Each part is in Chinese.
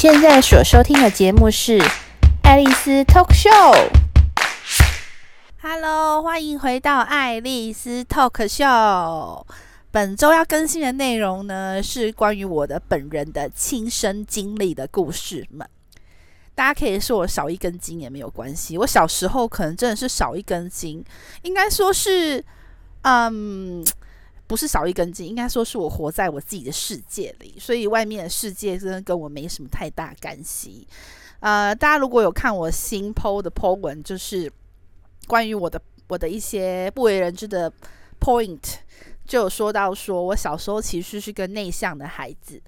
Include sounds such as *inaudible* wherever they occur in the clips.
现在所收听的节目是《爱丽丝 Talk Show》。Hello，欢迎回到《爱丽丝 Talk Show》。本周要更新的内容呢，是关于我的本人的亲身经历的故事们。大家可以说我少一根筋也没有关系。我小时候可能真的是少一根筋，应该说是，嗯。不是少一根筋，应该说是我活在我自己的世界里，所以外面的世界真的跟我没什么太大干系。呃，大家如果有看我新 po 的 po 文，就是关于我的我的一些不为人知的 point，就有说到说我小时候其实是个内向的孩子。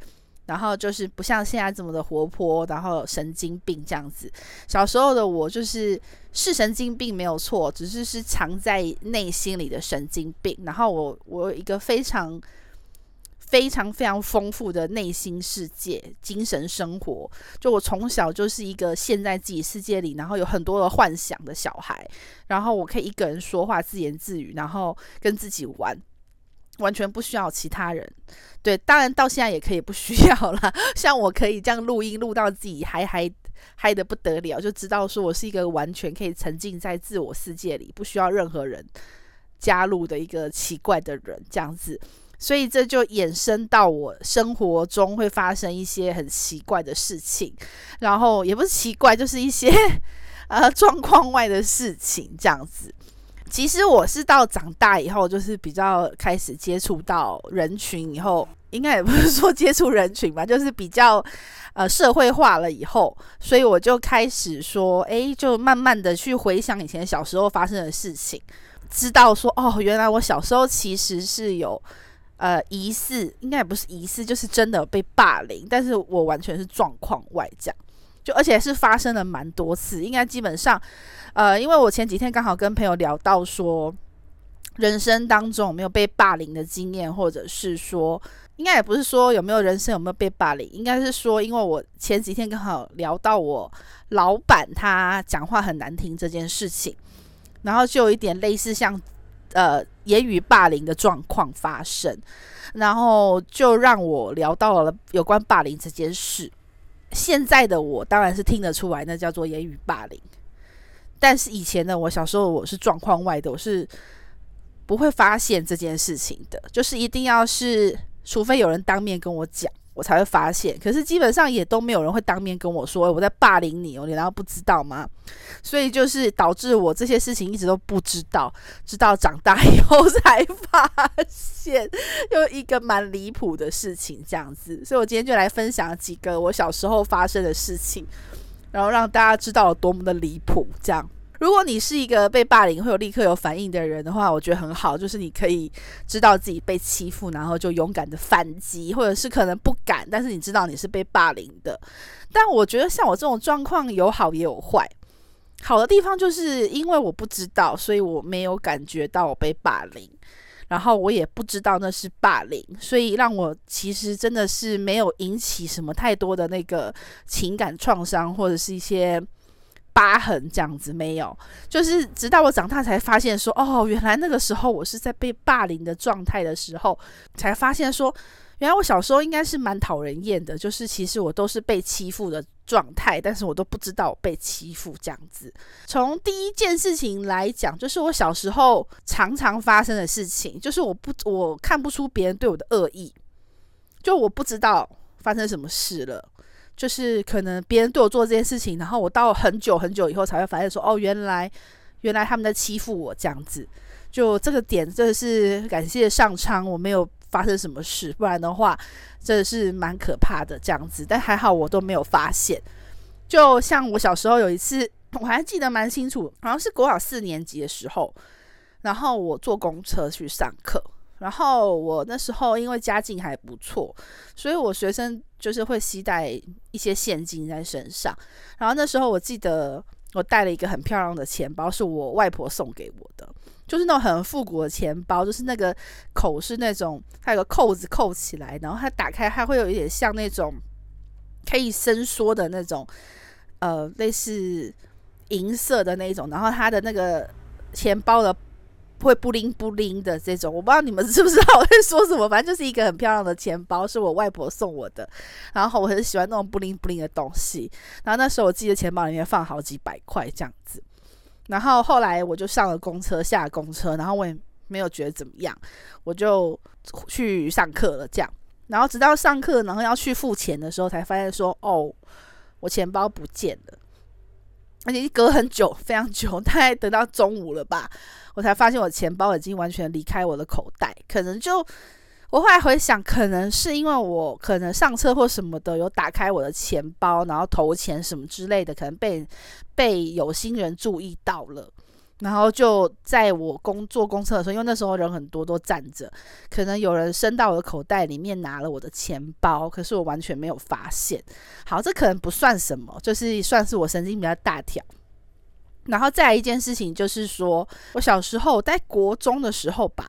然后就是不像现在这么的活泼，然后神经病这样子。小时候的我就是是神经病没有错，只是是藏在内心里的神经病。然后我我有一个非常非常非常丰富的内心世界、精神生活。就我从小就是一个陷在自己世界里，然后有很多的幻想的小孩。然后我可以一个人说话，自言自语，然后跟自己玩。完全不需要其他人，对，当然到现在也可以不需要了。*laughs* 像我可以这样录音录到自己嗨嗨嗨的不得了，就知道说我是一个完全可以沉浸在自我世界里，不需要任何人加入的一个奇怪的人，这样子。所以这就衍生到我生活中会发生一些很奇怪的事情，然后也不是奇怪，就是一些 *laughs* 呃状况外的事情，这样子。其实我是到长大以后，就是比较开始接触到人群以后，应该也不是说接触人群吧，就是比较呃社会化了以后，所以我就开始说，诶，就慢慢的去回想以前小时候发生的事情，知道说，哦，原来我小时候其实是有呃疑似，应该也不是疑似，就是真的被霸凌，但是我完全是状况外这样。而且是发生了蛮多次，应该基本上，呃，因为我前几天刚好跟朋友聊到说，人生当中有没有被霸凌的经验，或者是说，应该也不是说有没有人生有没有被霸凌，应该是说，因为我前几天刚好聊到我老板他讲话很难听这件事情，然后就有一点类似像呃言语霸凌的状况发生，然后就让我聊到了有关霸凌这件事。现在的我当然是听得出来，那叫做言语霸凌。但是以前的我，小时候我是状况外的，我是不会发现这件事情的。就是一定要是，除非有人当面跟我讲。我才会发现，可是基本上也都没有人会当面跟我说我在霸凌你哦，你难道不知道吗？所以就是导致我这些事情一直都不知道，直到长大 *laughs* 以后才发现，又一个蛮离谱的事情这样子。所以我今天就来分享几个我小时候发生的事情，然后让大家知道有多么的离谱这样。如果你是一个被霸凌会有立刻有反应的人的话，我觉得很好，就是你可以知道自己被欺负，然后就勇敢的反击，或者是可能不敢，但是你知道你是被霸凌的。但我觉得像我这种状况有好也有坏，好的地方就是因为我不知道，所以我没有感觉到我被霸凌，然后我也不知道那是霸凌，所以让我其实真的是没有引起什么太多的那个情感创伤，或者是一些。疤痕这样子没有，就是直到我长大才发现说，哦，原来那个时候我是在被霸凌的状态的时候，才发现说，原来我小时候应该是蛮讨人厌的，就是其实我都是被欺负的状态，但是我都不知道被欺负这样子。从第一件事情来讲，就是我小时候常常发生的事情，就是我不我看不出别人对我的恶意，就我不知道发生什么事了。就是可能别人对我做这件事情，然后我到很久很久以后才会发现说，哦，原来原来他们在欺负我这样子。就这个点真的是感谢上苍，我没有发生什么事，不然的话真的是蛮可怕的这样子。但还好我都没有发现。就像我小时候有一次，我还记得蛮清楚，好像是国小四年级的时候，然后我坐公车去上课。然后我那时候因为家境还不错，所以我随身就是会携带一些现金在身上。然后那时候我记得我带了一个很漂亮的钱包，是我外婆送给我的，就是那种很复古的钱包，就是那个口是那种它有个扣子扣起来，然后它打开它会有一点像那种可以伸缩的那种，呃，类似银色的那种，然后它的那个钱包的。会布灵布灵的这种，我不知道你们知不知道我在说什么，反正就是一个很漂亮的钱包，是我外婆送我的。然后我很喜欢那种布灵布灵的东西。然后那时候我记得钱包里面放好几百块这样子。然后后来我就上了公车，下了公车，然后我也没有觉得怎么样，我就去上课了这样。然后直到上课，然后要去付钱的时候，才发现说，哦，我钱包不见了。而且隔很久，*laughs* 非常久，大概等到中午了吧，我才发现我钱包已经完全离开我的口袋。可能就我后来回想，可能是因为我可能上车或什么的，有打开我的钱包，然后投钱什么之类的，可能被被有心人注意到了。然后就在我工坐公车的时候，因为那时候人很多，都站着，可能有人伸到我的口袋里面拿了我的钱包，可是我完全没有发现。好，这可能不算什么，就是算是我神经比较大条。然后再来一件事情，就是说我小时候在国中的时候吧。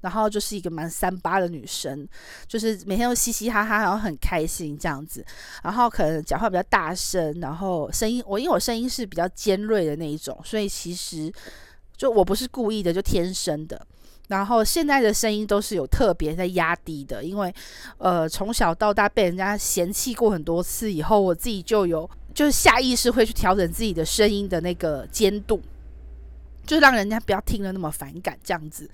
然后就是一个蛮三八的女生，就是每天都嘻嘻哈哈，然后很开心这样子。然后可能讲话比较大声，然后声音我因为我声音是比较尖锐的那一种，所以其实就我不是故意的，就天生的。然后现在的声音都是有特别在压低的，因为呃从小到大被人家嫌弃过很多次以后，我自己就有就是下意识会去调整自己的声音的那个尖度，就让人家不要听了那么反感这样子。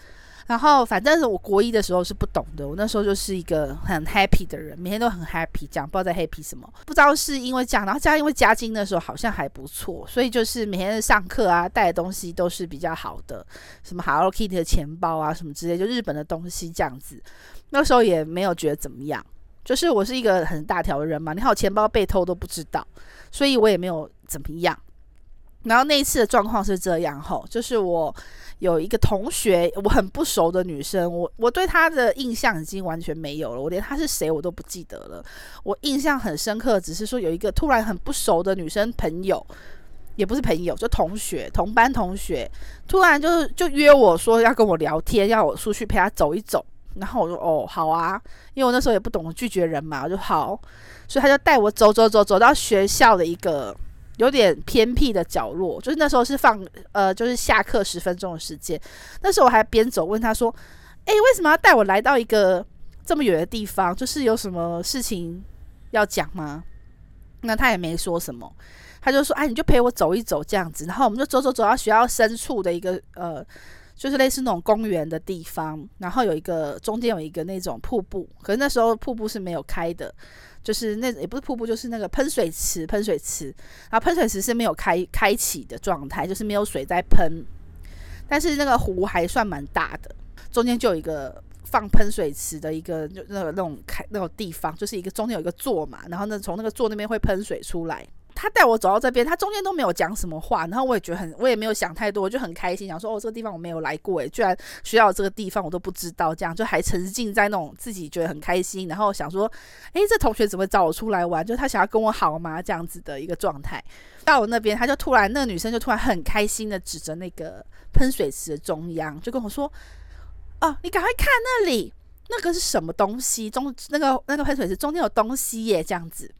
然后，反正是我国一的时候是不懂的，我那时候就是一个很 happy 的人，每天都很 happy，这样不知道在 happy 什么，不知道是因为这样，然后加上因为家境那时候好像还不错，所以就是每天上课啊带的东西都是比较好的，什么 Hello Kitty 的钱包啊什么之类，就日本的东西这样子。那时候也没有觉得怎么样，就是我是一个很大条的人嘛，你看我钱包被偷都不知道，所以我也没有怎么样。然后那一次的状况是这样吼，就是我有一个同学，我很不熟的女生，我我对她的印象已经完全没有了，我连她是谁我都不记得了。我印象很深刻，只是说有一个突然很不熟的女生朋友，也不是朋友，就同学，同班同学，突然就就约我说要跟我聊天，要我出去陪她走一走。然后我说哦好啊，因为我那时候也不懂拒绝人嘛，我就好，所以他就带我走走走走到学校的一个。有点偏僻的角落，就是那时候是放呃，就是下课十分钟的时间。那时候我还边走问他说：“诶，为什么要带我来到一个这么远的地方？就是有什么事情要讲吗？”那他也没说什么，他就说：“哎，你就陪我走一走这样子。”然后我们就走走走到学校深处的一个呃，就是类似那种公园的地方，然后有一个中间有一个那种瀑布，可是那时候瀑布是没有开的。就是那也不是瀑布，就是那个喷水池，喷水池，然后喷水池是没有开开启的状态，就是没有水在喷，但是那个湖还算蛮大的，中间就有一个放喷水池的一个那个那种开那种地方，就是一个中间有一个座嘛，然后呢从那个座那边会喷水出来。他带我走到这边，他中间都没有讲什么话，然后我也觉得很，我也没有想太多，我就很开心，想说哦，这个地方我没有来过，诶，居然学校这个地方我都不知道，这样就还沉浸在那种自己觉得很开心，然后想说，诶，这同学怎么找我出来玩？就他想要跟我好吗？这样子的一个状态。到我那边，他就突然，那个女生就突然很开心的指着那个喷水池的中央，就跟我说，哦，你赶快看那里，那个是什么东西？中那个那个喷水池中间有东西耶，这样子。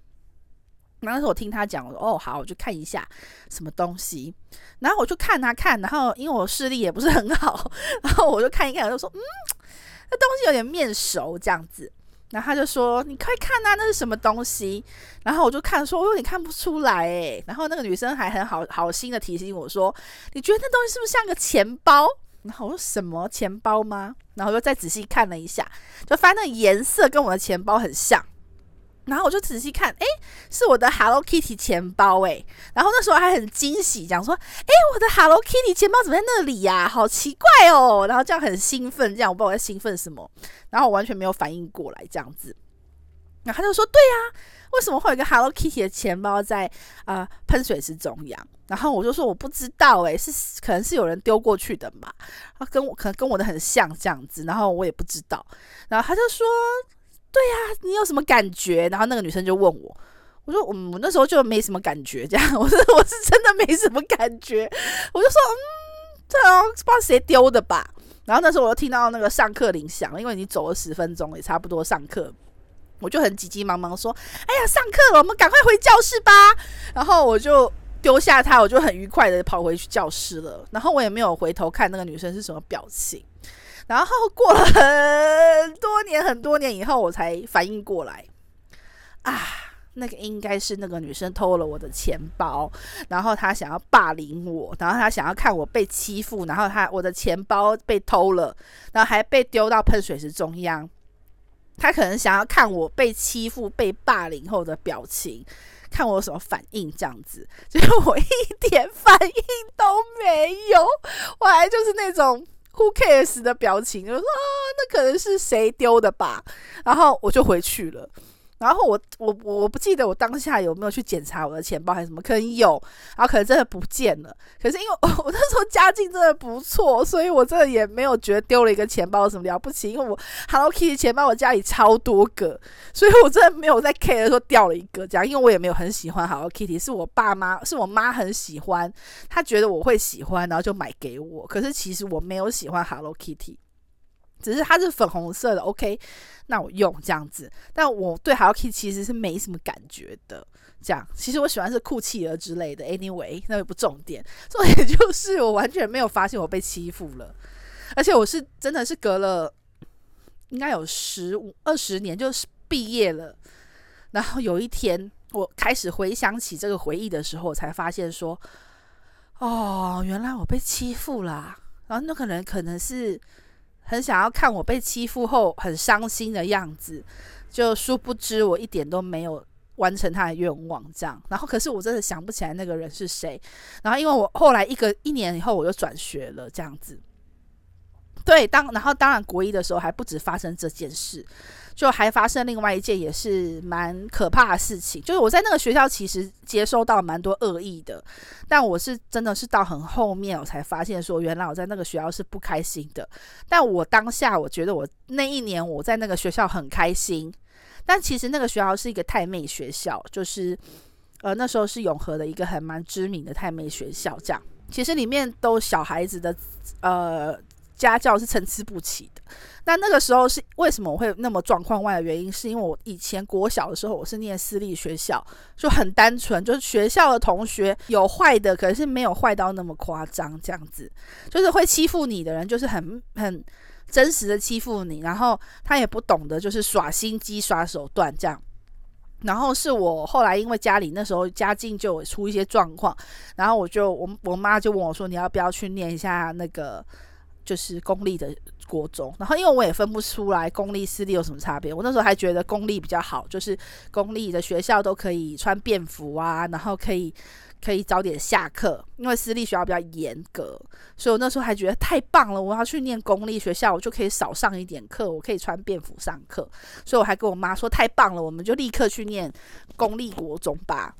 然后那时候我听他讲，我说哦好，我就看一下什么东西。然后我就看他看，然后因为我视力也不是很好，*laughs* 然后我就看一看，我就说嗯，那东西有点面熟这样子。然后他就说你快看啊，那是什么东西？然后我就看说，我有点看不出来诶。然后那个女生还很好好心的提醒我说，你觉得那东西是不是像个钱包？然后我说什么钱包吗？然后又再仔细看了一下，就发现那颜色跟我的钱包很像。然后我就仔细看，诶，是我的 Hello Kitty 钱包诶。然后那时候还很惊喜，讲说，诶，我的 Hello Kitty 钱包怎么在那里呀？好奇怪哦。然后这样很兴奋，这样我不知道我在兴奋什么。然后我完全没有反应过来，这样子。然后他就说，对呀，为什么会有一个 Hello Kitty 的钱包在啊、喷水池中央？然后我就说我不知道，诶，是可能是有人丢过去的嘛。他跟我可能跟我的很像这样子，然后我也不知道。然后他就说。对呀、你有什么感觉？然后那个女生就问我，我说，嗯，我那时候就没什么感觉，这样，*laughs* 我说我是真的没什么感觉，我就说，嗯，这不知道谁丢的吧。然后那时候我又听到那个上课铃响，因为你走了十分钟，也差不多上课，我就很急急忙忙说，哎呀，上课了，我们赶快回教室吧。然后我就丢下他，我就很愉快的跑回去教室了。然后我也没有回头看那个女生是什么表情。然后过了很多年很多年以后，我才反应过来，啊，那个应该是那个女生偷了我的钱包，然后她想要霸凌我，然后她想要看我被欺负，然后她我的钱包被偷了，然后还被丢到喷水池中央。她可能想要看我被欺负、被霸凌后的表情，看我有什么反应，这样子。*laughs* 结果我一点反应都没有，我还就是那种。Who cares 的表情，就说啊，那可能是谁丢的吧，然后我就回去了。然后我我我不记得我当下有没有去检查我的钱包还是什么，可能有，然后可能真的不见了。可是因为 *laughs* 我，那时候家境真的不错，所以我真的也没有觉得丢了一个钱包什么了不起。因为我 Hello Kitty 钱包我家里超多个，所以我真的没有在 care 说掉了一个这样。因为我也没有很喜欢 Hello Kitty，是我爸妈是我妈很喜欢，她觉得我会喜欢，然后就买给我。可是其实我没有喜欢 Hello Kitty。只是它是粉红色的，OK，那我用这样子。但我对 Hello Kitty 其实是没什么感觉的。这样，其实我喜欢是酷企鹅之类的。Anyway，那也不重点，重点就是我完全没有发现我被欺负了。而且我是真的是隔了应该有十五二十年，就是毕业了。然后有一天我开始回想起这个回忆的时候，我才发现说，哦，原来我被欺负啦。然后那可能可能是。很想要看我被欺负后很伤心的样子，就殊不知我一点都没有完成他的愿望，这样。然后可是我真的想不起来那个人是谁。然后因为我后来一个一年以后我就转学了，这样子。对，当然后当然国一的时候还不止发生这件事。就还发生另外一件也是蛮可怕的事情，就是我在那个学校其实接收到蛮多恶意的，但我是真的是到很后面我才发现说，原来我在那个学校是不开心的。但我当下我觉得我那一年我在那个学校很开心，但其实那个学校是一个太妹学校，就是呃那时候是永和的一个还蛮知名的太妹学校，这样其实里面都小孩子的呃。家教是参差不齐的。那那个时候是为什么我会那么状况外的原因，是因为我以前国小的时候我是念私立学校，就很单纯，就是学校的同学有坏的，可是没有坏到那么夸张，这样子，就是会欺负你的人，就是很很真实的欺负你，然后他也不懂得就是耍心机、耍手段这样。然后是我后来因为家里那时候家境就出一些状况，然后我就我我妈就问我说：“你要不要去念一下那个？”就是公立的国中，然后因为我也分不出来公立私立有什么差别，我那时候还觉得公立比较好，就是公立的学校都可以穿便服啊，然后可以可以早点下课，因为私立学校比较严格，所以我那时候还觉得太棒了，我要去念公立学校，我就可以少上一点课，我可以穿便服上课，所以我还跟我妈说太棒了，我们就立刻去念公立国中吧。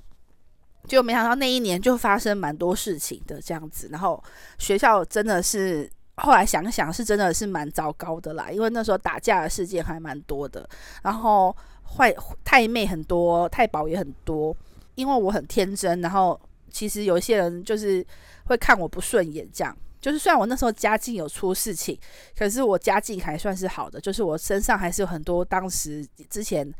就没想到那一年就发生蛮多事情的这样子，然后学校真的是。后来想想，是真的是蛮糟糕的啦，因为那时候打架的事件还蛮多的，然后坏太妹很多，太保也很多。因为我很天真，然后其实有一些人就是会看我不顺眼，这样。就是虽然我那时候家境有出事情，可是我家境还算是好的，就是我身上还是有很多当时之前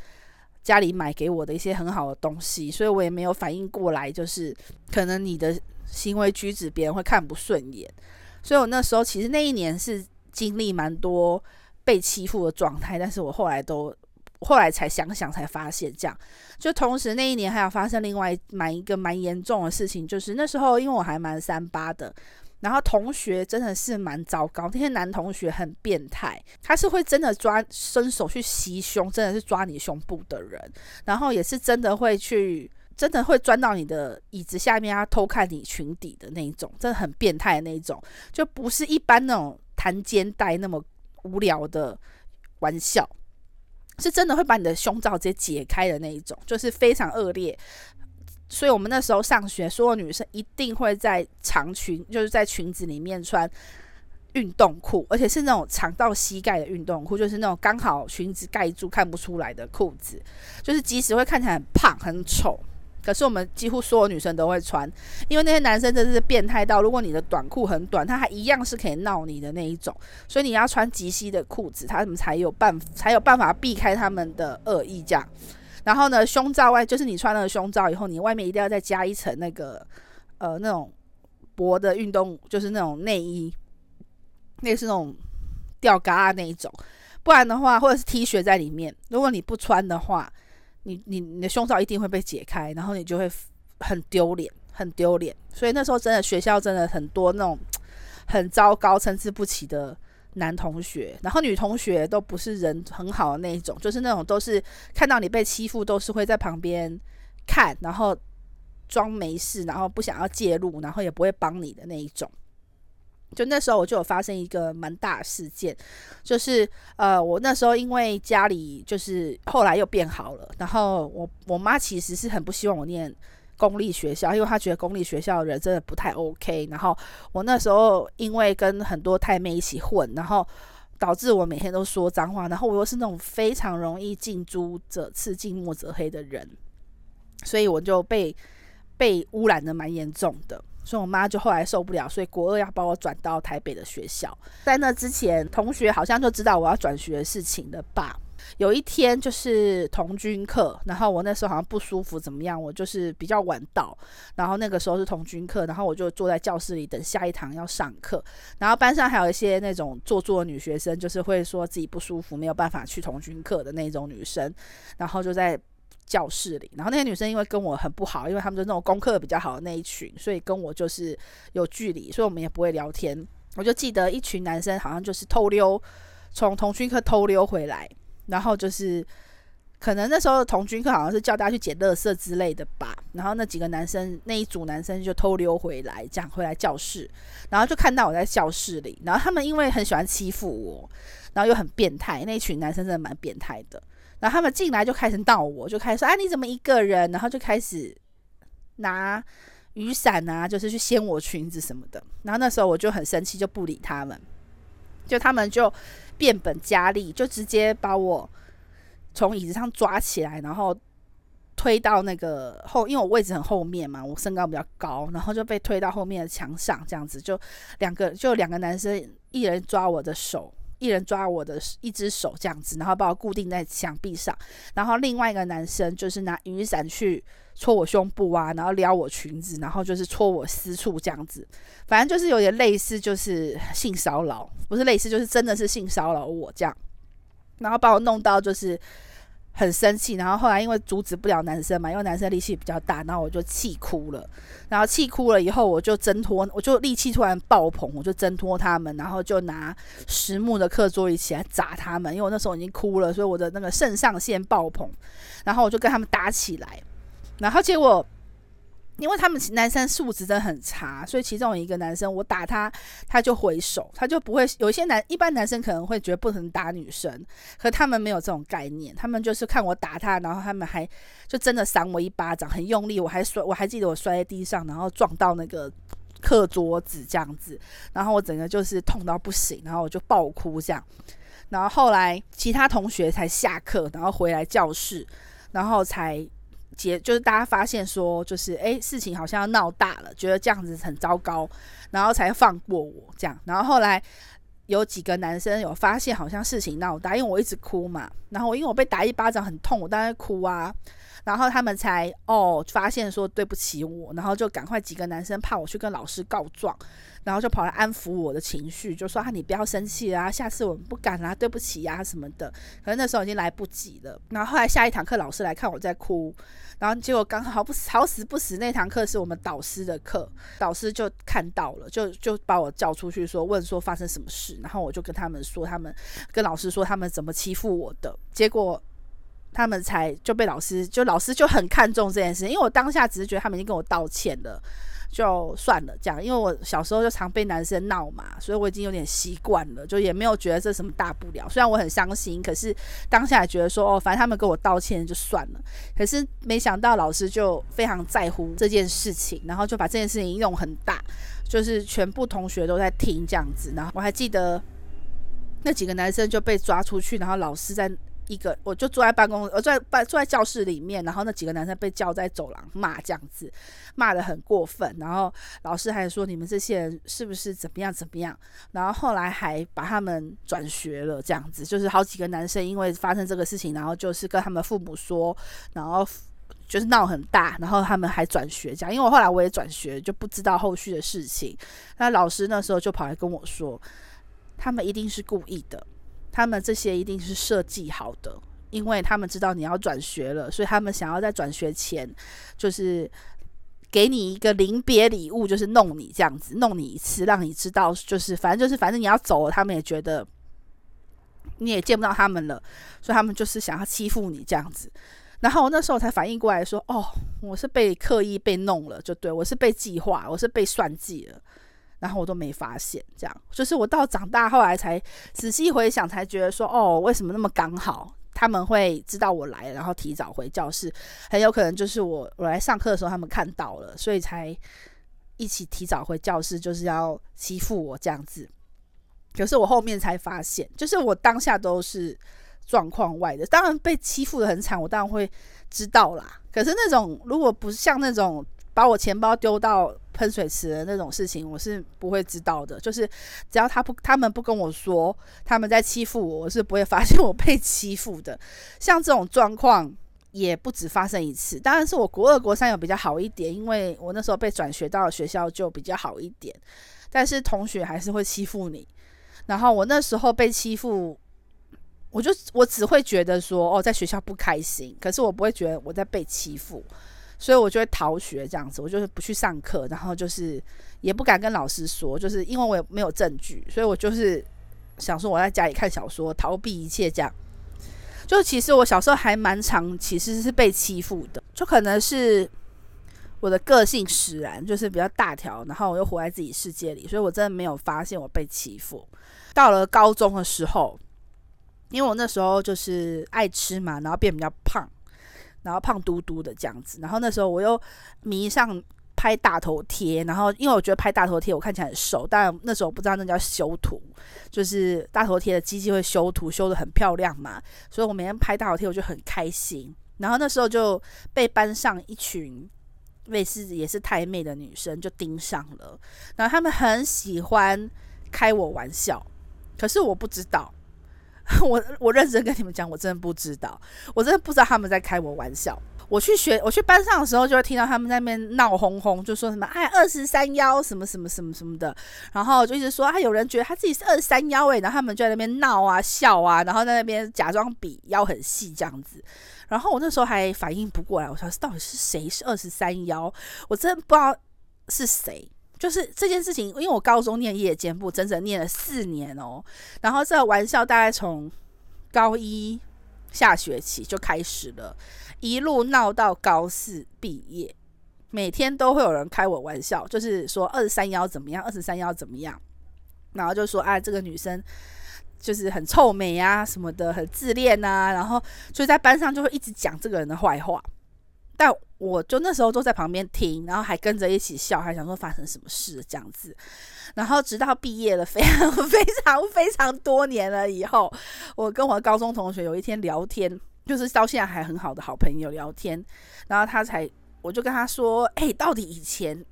家里买给我的一些很好的东西，所以我也没有反应过来，就是可能你的行为举止别人会看不顺眼。所以我那时候其实那一年是经历蛮多被欺负的状态，但是我后来都后来才想想才发现这样。就同时那一年还有发生另外蛮一个蛮严重的事情，就是那时候因为我还蛮三八的，然后同学真的是蛮糟糕，那些男同学很变态，他是会真的抓伸手去袭胸，真的是抓你胸部的人，然后也是真的会去。真的会钻到你的椅子下面，他偷看你裙底的那一种，真的很变态的那一种，就不是一般那种弹肩带那么无聊的玩笑，是真的会把你的胸罩直接解开的那一种，就是非常恶劣。所以我们那时候上学，所有女生一定会在长裙，就是在裙子里面穿运动裤，而且是那种长到膝盖的运动裤，就是那种刚好裙子盖住看不出来的裤子，就是即使会看起来很胖很丑。可是我们几乎所有女生都会穿，因为那些男生真的是变态到，如果你的短裤很短，他还一样是可以闹你的那一种，所以你要穿及膝的裤子，他们才有办才有办法避开他们的恶意这样。然后呢，胸罩外就是你穿了胸罩以后，你外面一定要再加一层那个呃那种薄的运动，就是那种内衣，那是那种吊嘎那一种。不然的话，或者是 T 恤在里面，如果你不穿的话，你你你的胸罩一定会被解开，然后你就会很丢脸，很丢脸。所以那时候真的学校真的很多那种很糟糕、参差不齐的男同学，然后女同学都不是人很好的那一种，就是那种都是看到你被欺负，都是会在旁边看，然后装没事，然后不想要介入，然后也不会帮你的那一种。就那时候我就有发生一个蛮大的事件，就是呃，我那时候因为家里就是后来又变好了，然后我我妈其实是很不希望我念公立学校，因为她觉得公立学校的人真的不太 OK。然后我那时候因为跟很多太妹一起混，然后导致我每天都说脏话，然后我又是那种非常容易近朱者赤，近墨者黑的人，所以我就被被污染的蛮严重的。所以我妈就后来受不了，所以国二要把我转到台北的学校。在那之前，同学好像就知道我要转学的事情了吧？有一天就是童军课，然后我那时候好像不舒服，怎么样？我就是比较晚到，然后那个时候是童军课，然后我就坐在教室里等下一堂要上课。然后班上还有一些那种做作的女学生，就是会说自己不舒服，没有办法去童军课的那种女生，然后就在。教室里，然后那些女生因为跟我很不好，因为他们就那种功课比较好的那一群，所以跟我就是有距离，所以我们也不会聊天。我就记得一群男生好像就是偷溜，从同军课偷溜回来，然后就是可能那时候的童军课好像是叫大家去捡垃圾之类的吧。然后那几个男生那一组男生就偷溜回来，这样回来教室，然后就看到我在教室里，然后他们因为很喜欢欺负我，然后又很变态，那一群男生真的蛮变态的。然后他们进来就开始闹我，就开始说：“啊，你怎么一个人？”然后就开始拿雨伞啊，就是去掀我裙子什么的。然后那时候我就很生气，就不理他们。就他们就变本加厉，就直接把我从椅子上抓起来，然后推到那个后，因为我位置很后面嘛，我身高比较高，然后就被推到后面的墙上，这样子就两个就两个男生，一人抓我的手。一人抓我的一只手这样子，然后把我固定在墙壁上，然后另外一个男生就是拿雨伞去戳我胸部啊，然后撩我裙子，然后就是戳我私处这样子，反正就是有点类似，就是性骚扰，不是类似，就是真的是性骚扰我这样，然后把我弄到就是。很生气，然后后来因为阻止不了男生嘛，因为男生力气比较大，然后我就气哭了。然后气哭了以后，我就挣脱，我就力气突然爆棚，我就挣脱他们，然后就拿实木的课桌椅起来砸他们。因为我那时候已经哭了，所以我的那个肾上腺爆棚，然后我就跟他们打起来，然后结果。因为他们男生素质真的很差，所以其中有一个男生，我打他，他就回手，他就不会。有一些男，一般男生可能会觉得不能打女生，可他们没有这种概念，他们就是看我打他，然后他们还就真的扇我一巴掌，很用力，我还摔，我还记得我摔在地上，然后撞到那个课桌子这样子，然后我整个就是痛到不行，然后我就爆哭这样，然后后来其他同学才下课，然后回来教室，然后才。结就是大家发现说，就是哎，事情好像要闹大了，觉得这样子很糟糕，然后才放过我这样。然后后来有几个男生有发现，好像事情闹大，因为我一直哭嘛。然后因为我被打一巴掌很痛，我当然哭啊。然后他们才哦发现说对不起我，然后就赶快几个男生怕我去跟老师告状，然后就跑来安抚我的情绪，就说啊，你不要生气啊，下次我们不敢啦，对不起呀、什么的。可是那时候已经来不及了。然后后来下一堂课老师来看我在哭，然后结果刚好不好死不死那堂课是我们导师的课，导师就看到了，就就把我叫出去说，问说发生什么事，然后我就跟他们说他们跟老师说他们怎么欺负我的，结果。他们才就被老师，就老师就很看重这件事，因为我当下只是觉得他们已经跟我道歉了，就算了这样。因为我小时候就常被男生闹嘛，所以我已经有点习惯了，就也没有觉得这什么大不了。虽然我很伤心，可是当下也觉得说哦，反正他们跟我道歉就算了。可是没想到老师就非常在乎这件事情，然后就把这件事情用很大，就是全部同学都在听这样子。然后我还记得那几个男生就被抓出去，然后老师在。一个，我就坐在办公，我坐在办，坐在教室里面，然后那几个男生被叫在走廊骂，这样子骂的很过分，然后老师还说你们这些人是不是怎么样怎么样，然后后来还把他们转学了，这样子就是好几个男生因为发生这个事情，然后就是跟他们父母说，然后。就是闹很大，然后他们还转学这样。因为我后来我也转学，就不知道后续的事情。那老师那时候就跑来跟我说，他们一定是故意的，他们这些一定是设计好的，因为他们知道你要转学了，所以他们想要在转学前，就是给你一个临别礼物，就是弄你这样子，弄你一次，让你知道，就是反正就是反正你要走了，他们也觉得你也见不到他们了，所以他们就是想要欺负你这样子。然后我那时候才反应过来说：“哦，我是被刻意被弄了，就对，我是被计划，我是被算计了。”然后我都没发现，这样就是我到长大后来才仔细回想，才觉得说：“哦，为什么那么刚好他们会知道我来，然后提早回教室？很有可能就是我我来上课的时候他们看到了，所以才一起提早回教室，就是要欺负我这样子。可是我后面才发现，就是我当下都是。”状况外的，当然被欺负得很惨，我当然会知道啦。可是那种如果不像那种把我钱包丢到喷水池的那种事情，我是不会知道的。就是只要他不，他们不跟我说他们在欺负我，我是不会发现我被欺负的。像这种状况也不止发生一次。当然是我国二、国三有比较好一点，因为我那时候被转学到学校就比较好一点。但是同学还是会欺负你，然后我那时候被欺负。我就我只会觉得说哦，在学校不开心，可是我不会觉得我在被欺负，所以我就会逃学这样子，我就是不去上课，然后就是也不敢跟老师说，就是因为我也没有证据，所以我就是想说我在家里看小说，逃避一切这样。就其实我小时候还蛮常，其实是被欺负的，就可能是我的个性使然，就是比较大条，然后我又活在自己世界里，所以我真的没有发现我被欺负。到了高中的时候。因为我那时候就是爱吃嘛，然后变比较胖，然后胖嘟嘟的这样子。然后那时候我又迷上拍大头贴，然后因为我觉得拍大头贴我看起来很瘦，但那时候我不知道那叫修图，就是大头贴的机器会修图，修的很漂亮嘛。所以我每天拍大头贴我就很开心。然后那时候就被班上一群类似也是太妹的女生就盯上了，然后他们很喜欢开我玩笑，可是我不知道。*laughs* 我我认真跟你们讲，我真的不知道，我真的不知道他们在开我玩笑。我去学，我去班上的时候，就会听到他们在那边闹哄哄，就说什么哎二十三幺什么什么什么什么的，然后就一直说啊有人觉得他自己是二十三幺诶，然后他们就在那边闹啊笑啊，然后在那边假装比腰很细这样子。然后我那时候还反应不过来，我说到底是谁是二十三幺？我真的不知道是谁。就是这件事情，因为我高中念夜间部，整整念了四年哦。然后这个玩笑大概从高一下学期就开始了，一路闹到高四毕业，每天都会有人开我玩笑，就是说二十三幺怎么样，二十三幺怎么样，然后就说啊，这个女生就是很臭美啊什么的，很自恋啊，然后就在班上就会一直讲这个人的坏话。但我就那时候都在旁边听，然后还跟着一起笑，还想说发生什么事这样子。然后直到毕业了，非常 *laughs* 非常非常多年了以后，我跟我高中同学有一天聊天，就是到现在还很好的好朋友聊天，然后他才，我就跟他说：“哎，到底以前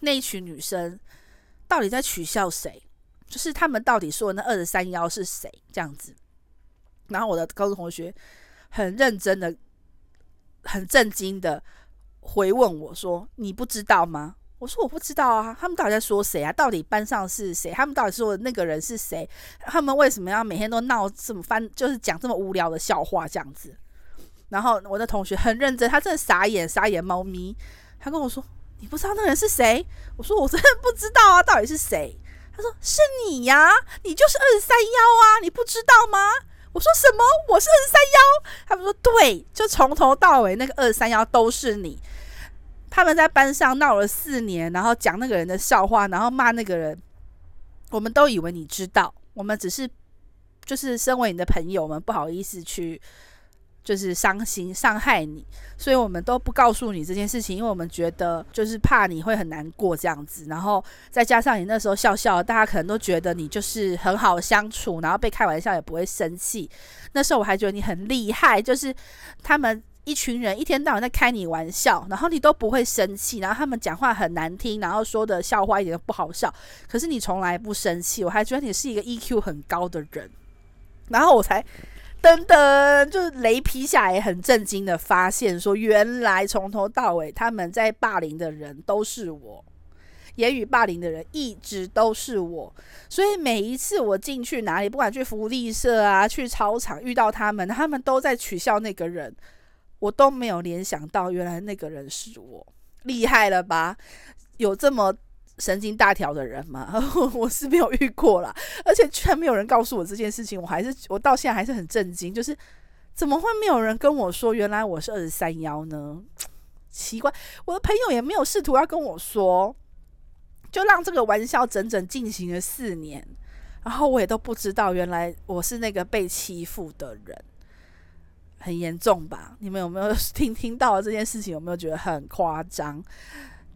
那一群女生到底在取笑谁？就是他们到底说的那二十三幺是谁？这样子。”然后我的高中同学很认真的。很震惊的回问我说：“你不知道吗？”我说：“我不知道啊，他们到底在说谁啊？到底班上是谁？他们到底说的那个人是谁？他们为什么要每天都闹这么翻，就是讲这么无聊的笑话这样子？”然后我的同学很认真，他真的傻眼傻眼猫咪，他跟我说：“你不知道那个人是谁？”我说：“我真的不知道啊，到底是谁？”他说：“是你呀，你就是二三幺啊，你不知道吗？”我说什么？我是二三幺？他们说对，就从头到尾那个二三幺都是你。他们在班上闹了四年，然后讲那个人的笑话，然后骂那个人。我们都以为你知道，我们只是就是身为你的朋友们，不好意思去。就是伤心伤害你，所以我们都不告诉你这件事情，因为我们觉得就是怕你会很难过这样子。然后再加上你那时候笑笑，大家可能都觉得你就是很好相处，然后被开玩笑也不会生气。那时候我还觉得你很厉害，就是他们一群人一天到晚在开你玩笑，然后你都不会生气，然后他们讲话很难听，然后说的笑话一点都不好笑，可是你从来不生气，我还觉得你是一个 EQ 很高的人。然后我才。噔噔，就是雷劈下来，很震惊的发现说，原来从头到尾他们在霸凌的人都是我。言语霸凌的人一直都是我，所以每一次我进去哪里，不管去福利社啊，去操场遇到他们，他们都在取笑那个人，我都没有联想到原来那个人是我，厉害了吧？有这么神经大条的人吗？*laughs* 我是没有遇过啦，而且居然没有人告诉我这件事情，我还是我到现在还是很震惊，就是怎么会没有人跟我说原来我是二十三幺呢？奇怪，我的朋友也没有试图要跟我说。就让这个玩笑整整进行了四年，然后我也都不知道，原来我是那个被欺负的人，很严重吧？你们有没有 *laughs* 听听到这件事情？有没有觉得很夸张？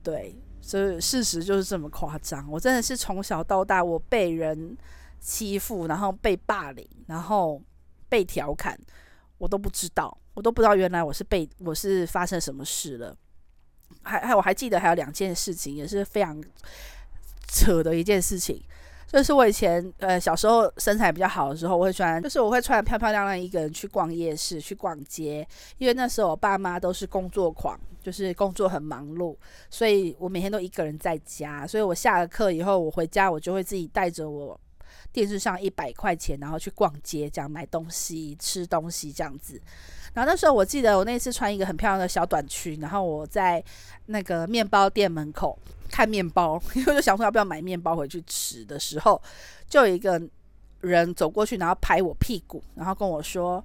对，所以事实就是这么夸张。我真的是从小到大，我被人欺负，然后被霸凌，然后被调侃，我都不知道，我都不知道原来我是被我是发生什么事了。还还我还记得还有两件事情也是非常扯的一件事情，就是我以前呃小时候身材比较好的时候，我会穿，就是我会穿漂漂亮亮一个人去逛夜市去逛街，因为那时候我爸妈都是工作狂，就是工作很忙碌，所以我每天都一个人在家，所以我下了课以后我回家我就会自己带着我电视上一百块钱，然后去逛街，这样买东西吃东西这样子。然后那时候我记得我那次穿一个很漂亮的小短裙，然后我在那个面包店门口看面包，*laughs* 因为就想说要不要买面包回去吃的时候，就有一个人走过去，然后拍我屁股，然后跟我说：“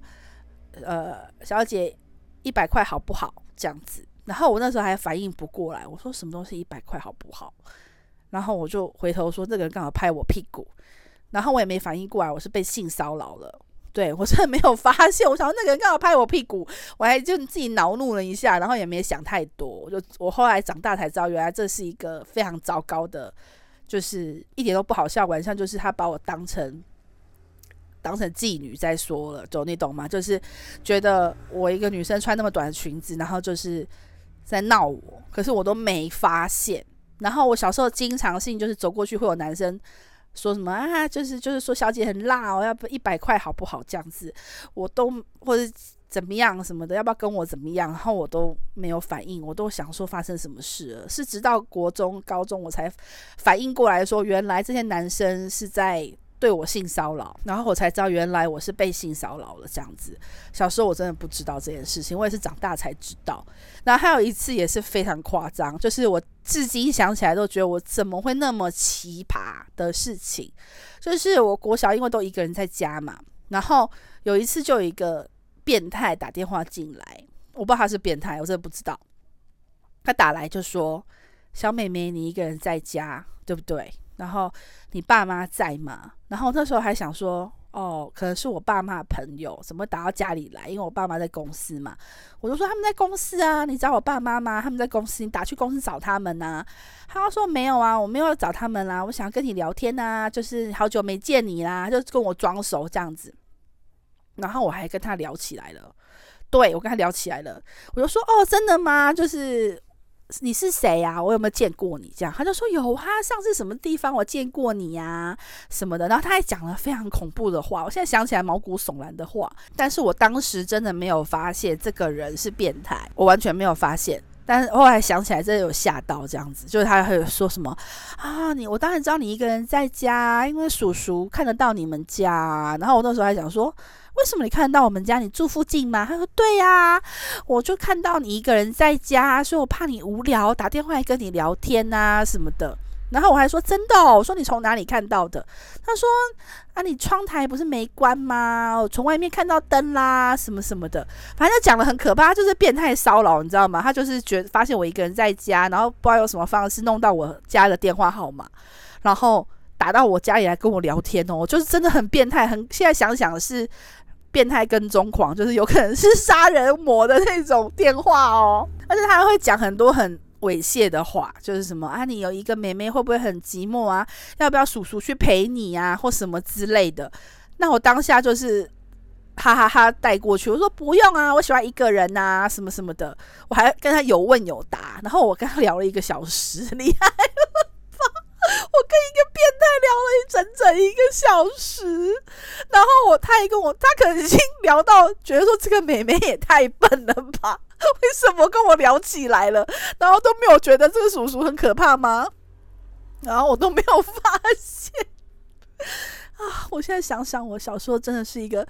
呃，小姐，一百块好不好？”这样子。然后我那时候还反应不过来，我说什么东西一百块好不好？然后我就回头说这个人刚好拍我屁股，然后我也没反应过来，我是被性骚扰了。对，我真的没有发现，我想那个人刚好拍我屁股，我还就自己恼怒了一下，然后也没想太多。就我后来长大才知道，原来这是一个非常糟糕的，就是一点都不好笑玩笑，就是他把我当成当成妓女在说了，就你懂吗？就是觉得我一个女生穿那么短的裙子，然后就是在闹我，可是我都没发现。然后我小时候经常性就是走过去会有男生。说什么啊？就是就是说，小姐很辣哦，要不一百块好不好？这样子，我都或者怎么样什么的，要不要跟我怎么样？然后我都没有反应，我都想说发生什么事了。是直到国中、高中我才反应过来说，原来这些男生是在。对我性骚扰，然后我才知道原来我是被性骚扰了这样子。小时候我真的不知道这件事情，我也是长大才知道。然后还有一次也是非常夸张，就是我至今想起来都觉得我怎么会那么奇葩的事情。就是我国小因为都一个人在家嘛，然后有一次就有一个变态打电话进来，我不知道他是变态，我真的不知道。他打来就说：“小妹妹，你一个人在家，对不对？”然后你爸妈在吗？然后那时候还想说，哦，可能是我爸妈的朋友，怎么打到家里来？因为我爸妈在公司嘛。我就说他们在公司啊，你找我爸妈吗？他们在公司，你打去公司找他们呐。他说没有啊，我没有找他们啦，我想跟你聊天呐，就是好久没见你啦，就跟我装熟这样子。然后我还跟他聊起来了，对，我跟他聊起来了，我就说哦，真的吗？就是。你是谁呀、啊？我有没有见过你？这样他就说有啊，上次什么地方我见过你呀、啊，什么的。然后他还讲了非常恐怖的话，我现在想起来毛骨悚然的话。但是我当时真的没有发现这个人是变态，我完全没有发现。但是后来想起来，真的有吓到这样子，就是他还有说什么啊，你我当然知道你一个人在家，因为叔叔看得到你们家。然后我那时候还想说。为什么你看得到我们家？你住附近吗？他说：“对呀，我就看到你一个人在家，所以我怕你无聊，打电话来跟你聊天啊什么的。”然后我还说：“真的哦？”我说：“你从哪里看到的？”他说：“啊，你窗台不是没关吗？我从外面看到灯啦，什么什么的，反正就讲得很可怕，就是变态骚扰，你知道吗？他就是觉发现我一个人在家，然后不知道用什么方式弄到我家的电话号码，然后打到我家里来跟我聊天哦，就是真的很变态，很现在想想是。”变态跟踪狂，就是有可能是杀人魔的那种电话哦，而且他会讲很多很猥亵的话，就是什么啊，你有一个妹妹会不会很寂寞啊？要不要叔叔去陪你啊？或什么之类的。那我当下就是哈哈哈带过去，我说不用啊，我喜欢一个人啊，什么什么的。我还跟他有问有答，然后我跟他聊了一个小时，厉害？我跟一个变态聊了一整整一个小时。然后我他也跟我，他可能已经聊到觉得说这个妹妹也太笨了吧？*laughs* 为什么跟我聊起来了？然后都没有觉得这个叔叔很可怕吗？然后我都没有发现。啊！我现在想想，我小时候真的是一个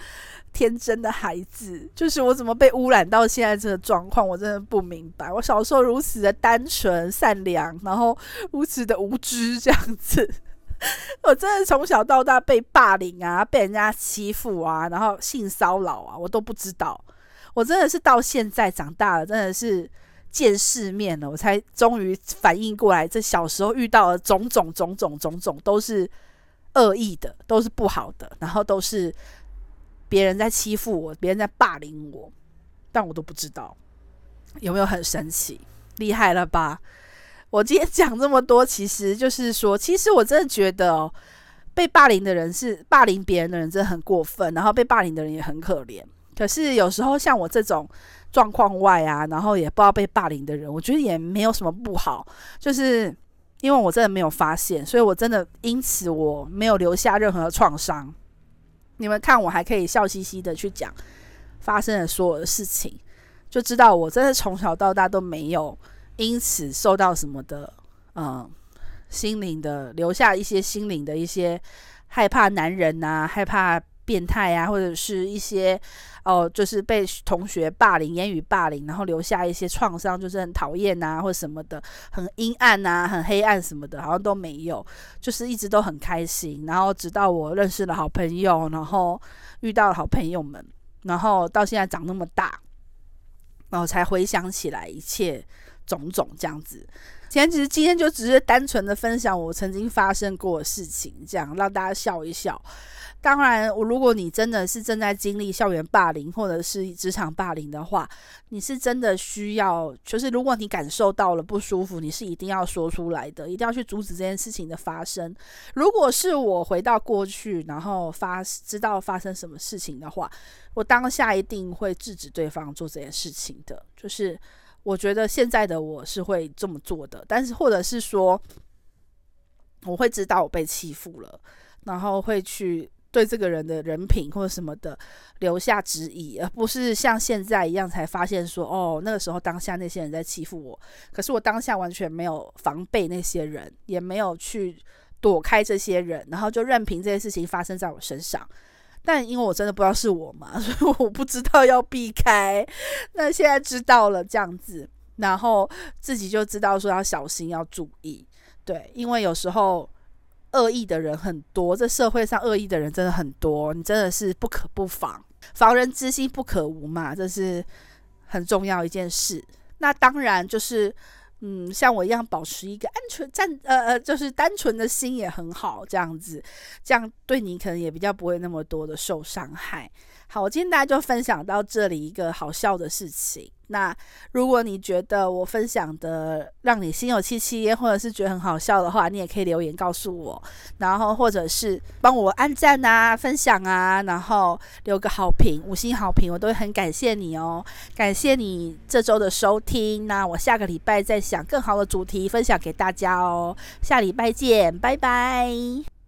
天真的孩子，就是我怎么被污染到现在这个状况，我真的不明白。我小时候如此的单纯善良，然后如此的无知，这样子，*laughs* 我真的从小到大被霸凌啊，被人家欺负啊，然后性骚扰啊，我都不知道。我真的是到现在长大了，真的是见世面了，我才终于反应过来，这小时候遇到的种种种种种种都是。恶意的都是不好的，然后都是别人在欺负我，别人在霸凌我，但我都不知道，有没有很神奇？厉害了吧？我今天讲这么多，其实就是说，其实我真的觉得哦，被霸凌的人是霸凌别人的人，真的很过分，然后被霸凌的人也很可怜。可是有时候像我这种状况外啊，然后也不知道被霸凌的人，我觉得也没有什么不好，就是。因为我真的没有发现，所以我真的因此我没有留下任何创伤。你们看，我还可以笑嘻嘻的去讲发生的所有的事情，就知道我真的从小到大都没有因此受到什么的，嗯，心灵的留下一些心灵的一些害怕男人呐、害怕。变态啊，或者是一些哦，就是被同学霸凌、言语霸凌，然后留下一些创伤，就是很讨厌呐，或什么的，很阴暗呐，很黑暗什么的，好像都没有，就是一直都很开心。然后直到我认识了好朋友，然后遇到了好朋友们，然后到现在长那么大，然后才回想起来一切种种这样子。其实其实今天就只是单纯的分享我曾经发生过的事情，这样让大家笑一笑。当然，我如果你真的是正在经历校园霸凌或者是职场霸凌的话，你是真的需要，就是如果你感受到了不舒服，你是一定要说出来的，一定要去阻止这件事情的发生。如果是我回到过去，然后发知道发生什么事情的话，我当下一定会制止对方做这件事情的。就是我觉得现在的我是会这么做的，但是或者是说，我会知道我被欺负了，然后会去。对这个人的人品或者什么的留下质疑，而不是像现在一样才发现说，哦，那个时候当下那些人在欺负我，可是我当下完全没有防备那些人，也没有去躲开这些人，然后就任凭这些事情发生在我身上。但因为我真的不知道是我嘛，*laughs* 所以我不知道要避开。那现在知道了这样子，然后自己就知道说要小心要注意，对，因为有时候。恶意的人很多，这社会上恶意的人真的很多，你真的是不可不防，防人之心不可无嘛，这是很重要一件事。那当然就是，嗯，像我一样保持一个安全、单呃呃，就是单纯的心也很好，这样子，这样对你可能也比较不会那么多的受伤害。好，我今天大家就分享到这里一个好笑的事情。那如果你觉得我分享的让你心有戚戚焉，或者是觉得很好笑的话，你也可以留言告诉我，然后或者是帮我按赞啊、分享啊，然后留个好评，五星好评，我都会很感谢你哦。感谢你这周的收听，那我下个礼拜再想更好的主题分享给大家哦。下礼拜见，拜拜。